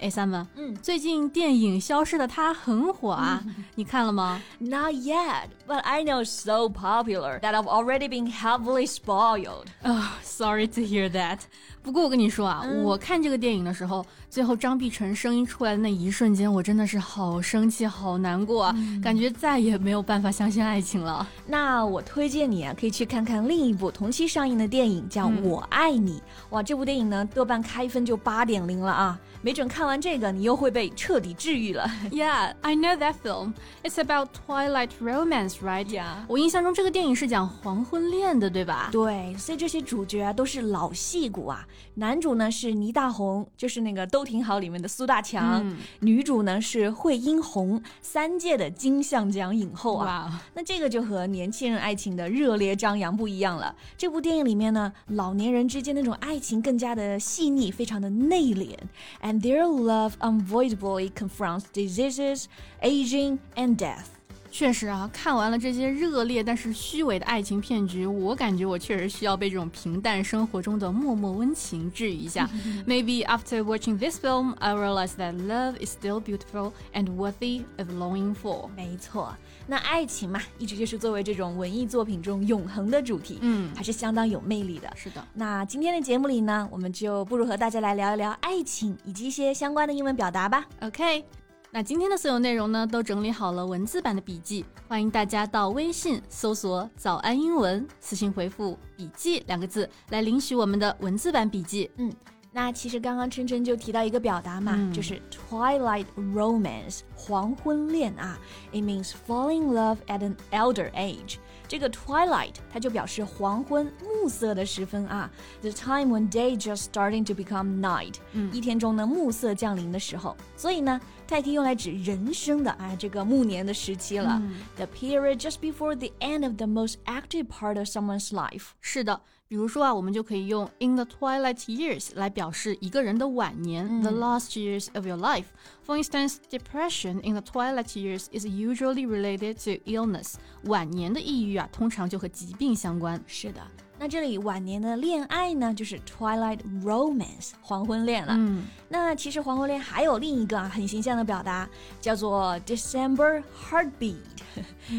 哎，Summer，嗯，最近电影《消失的她》很火啊，你看了吗？Not yet, but I know so popular that I've already been heavily spoiled. Oh, sorry to hear that. 不过我跟你说啊，我看这个电影的时候，最后张碧晨声音出来的那一瞬间，我真的是好生气、好难过啊，感觉再也没有办法相信爱情了。那我推荐你啊，可以去看看另一部同期上映的电影，叫《我爱你》。哇，这部电影呢，豆瓣开分就八点零了啊，没准看完这个，你又会被彻底治愈了。Yeah, I know that film. It's about twilight romance, right? Yeah. 我印象中这个电影是讲黄昏恋的，对吧？对，所以这些主角啊都是老戏骨啊。男主呢是倪大红，就是那个《都挺好》里面的苏大强；女主呢是惠英红，三届的金像奖影后啊。那这个就和年轻人爱情的热烈张扬不一样了。这部电影里面呢，老年人之间那种爱情更加的细腻，非常的内敛。And their love unavoidably confronts diseases, aging, and death. 确实啊，看完了这些热烈但是虚伪的爱情骗局，我感觉我确实需要被这种平淡生活中的默默温情治愈一下。Maybe after watching this film, I realize that love is still beautiful and worthy of longing for。没错，那爱情嘛，一直就是作为这种文艺作品中永恒的主题，嗯，还是相当有魅力的。是的，那今天的节目里呢，我们就不如和大家来聊一聊爱情以及一些相关的英文表达吧。OK。那今天的所有内容呢，都整理好了文字版的笔记，欢迎大家到微信搜索“早安英文”，私信回复“笔记”两个字来领取我们的文字版笔记。嗯，那其实刚刚琛琛就提到一个表达嘛，就是 twilight romance 黄昏恋啊，it means falling in love at an elder age。这个 twilight 它就表示黄昏暮色的时分啊，the time when day just starting to become night，嗯，一天中呢暮色降临的时候，所以呢。它也可以用来指人生的啊这个暮年的时期了。嗯、the period just before the end of the most active part of someone's life。是的，比如说啊，我们就可以用 in the twilight years 来表示一个人的晚年、嗯、，the last years of your life。For instance, depression in the twilight years is usually related to illness。晚年的抑郁啊，通常就和疾病相关。是的。 那这里晚年的恋爱呢，就是 twilight romance 黄昏恋了。嗯，那其实黄昏恋还有另一个啊很形象的表达，叫做 December heartbeat。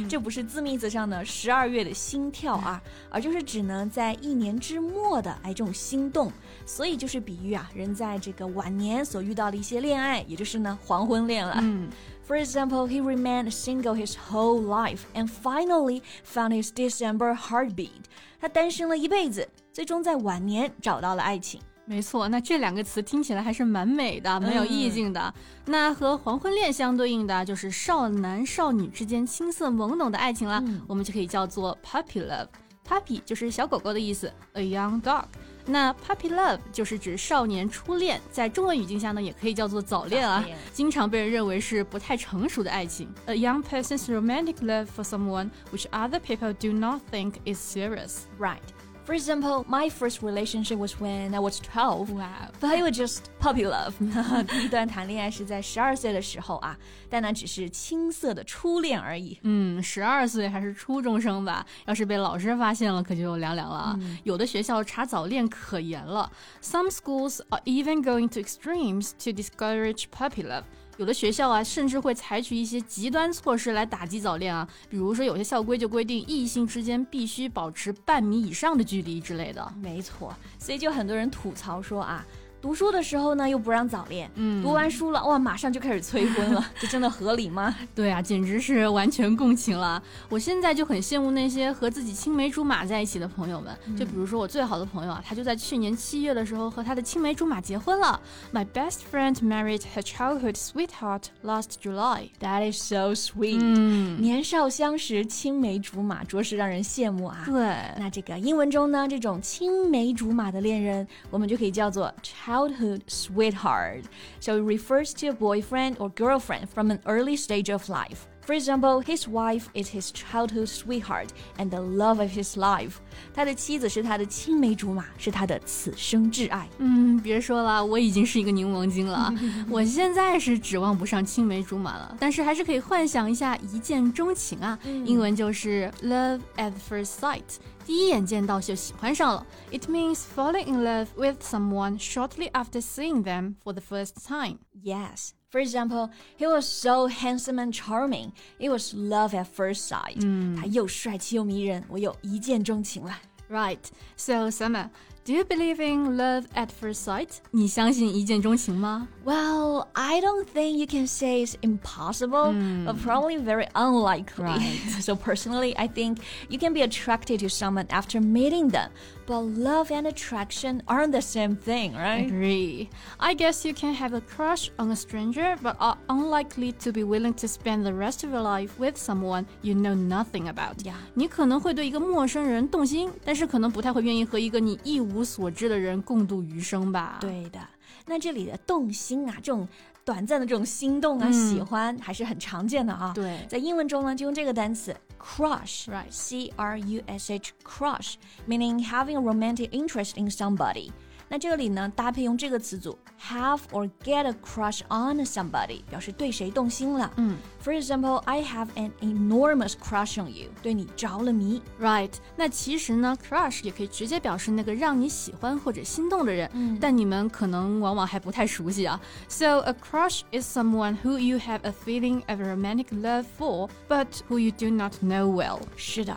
这不是字面意思上的十二月的心跳啊，而就是指呢在一年之末的哎这种心动，所以就是比喻啊人在这个晚年所遇到的一些恋爱，也就是呢黄昏恋了。嗯。For example, he remained single his whole life and finally found his December heartbeat. 他单身了一辈子，最终在晚年找到了爱情。没错，那这两个词听起来还是蛮美的，蛮有意境的。嗯、那和黄昏恋相对应的就是少男少女之间青涩懵懂的爱情了，嗯、我们就可以叫做 puppy love。Puppy 就是小狗狗的意思，a young dog。那 puppy love 就是指少年初恋，在中文语境下呢，也可以叫做早恋啊，经常被人认为是不太成熟的爱情。A young person's romantic love for someone which other people do not think is serious. Right. For example, my first relationship was when I was twelve. Wow. But it was just puppy love. 第一段谈恋爱是在十二岁的时候啊，但那只是青涩的初恋而已。嗯，十二岁还是初中生吧？要是被老师发现了，可就凉凉了啊！嗯、有的学校查早恋可严了。Some schools are even going to extremes to discourage puppy love. 有的学校啊，甚至会采取一些极端措施来打击早恋啊，比如说有些校规就规定异性之间必须保持半米以上的距离之类的。没错，所以就很多人吐槽说啊。读书的时候呢，又不让早恋，嗯，读完书了，哇，马上就开始催婚了，这真的合理吗？对啊，简直是完全共情了。我现在就很羡慕那些和自己青梅竹马在一起的朋友们，就比如说我最好的朋友啊，他就在去年七月的时候和他的青梅竹马结婚了。My best friend married her childhood sweetheart last July. That is so sweet. 嗯，年少相识，青梅竹马，着实让人羡慕啊。对，那这个英文中呢，这种青梅竹马的恋人，我们就可以叫做 child。Childhood sweetheart. So it refers to a boyfriend or girlfriend from an early stage of life. For example, his wife is his childhood sweetheart and the love of his life. 他的妻子是他的青梅竹马，是他的此生挚爱。嗯，别说了，我已经是一个柠檬精了。我现在是指望不上青梅竹马了，但是还是可以幻想一下一见钟情啊。英文就是 love at first sight。第一眼见到就喜欢上了。It means falling in love with someone shortly after seeing them for the first time. Yes. For example, he was so handsome and charming. It was love at first sight. 他又帅气又迷人，我又一见钟情了。Right. So, Summer, do you believe in love at first sight? 你相信一见钟情吗？Well, I don't think you can say it's impossible, mm. but probably very unlikely. Right. so personally, I think you can be attracted to someone after meeting them, but love and attraction aren't the same thing, right? Agree. I guess you can have a crush on a stranger, but are unlikely to be willing to spend the rest of your life with someone you know nothing about. Yeah. 你可能会对一个陌生人动心，但是可能不太会愿意和一个你一无 无所知的人共度余生吧。对的，那这里的动心啊，这种短暂的这种心动啊、喜欢，还是很常见的啊。对，在英文中呢，就用这个单词 crush，right？C R U S H，crush，meaning having a romantic interest in somebody。那这里呢，搭配用这个词组 have or get a crush on somebody，表示对谁动心了。嗯，For example, I have an enormous crush on you，对你着了迷。Right？那其实呢，crush 也可以直接表示那个让你喜欢或者心动的人。嗯，但你们可能往往还不太熟悉啊。So a crush is someone who you have a feeling of romantic love for, but who you do not know well。是的。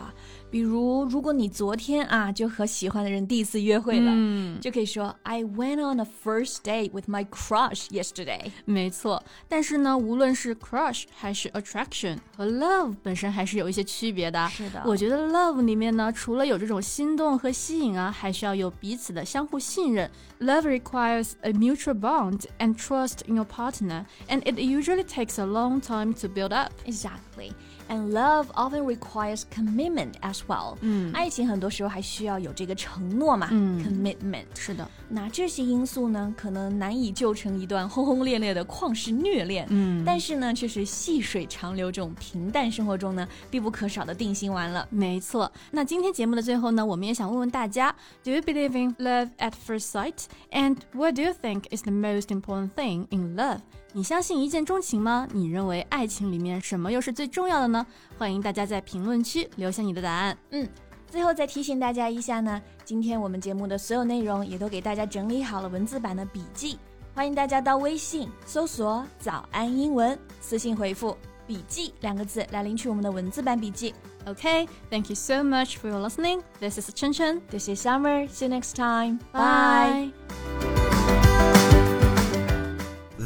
比如，如果你昨天啊就和喜欢的人第一次约会了，嗯、就可以说 I went on a first date with my crush yesterday。没错，但是呢，无论是 crush 还是 attraction 和 love 本身还是有一些区别的。是的，我觉得 love 里面呢，除了有这种心动和吸引啊，还需要有彼此的相互信任。Love requires a mutual bond and trust in your partner, and it usually takes a long time to build up. Exactly. And love often requires commitment as well. 嗯，爱情很多时候还需要有这个承诺嘛。嗯，commitment 是的。那这些因素呢，可能难以就成一段轰轰烈烈的旷世虐恋。嗯，但是呢，却是细水长流这种平淡生活中呢必不可少的定心丸了。没错。那今天节目的最后呢，我们也想问问大家：Do you believe in love at first sight? And what do you think is the most important thing in love? 你相信一见钟情吗？你认为爱情里面什么又是最重要的呢？欢迎大家在评论区留下你的答案。嗯，最后再提醒大家一下呢，今天我们节目的所有内容也都给大家整理好了文字版的笔记，欢迎大家到微信搜索“早安英文”，私信回复“笔记”两个字来领取我们的文字版笔记。OK，Thank you so much for your listening. This is Chen Chen. This is Summer. See you next time. Bye.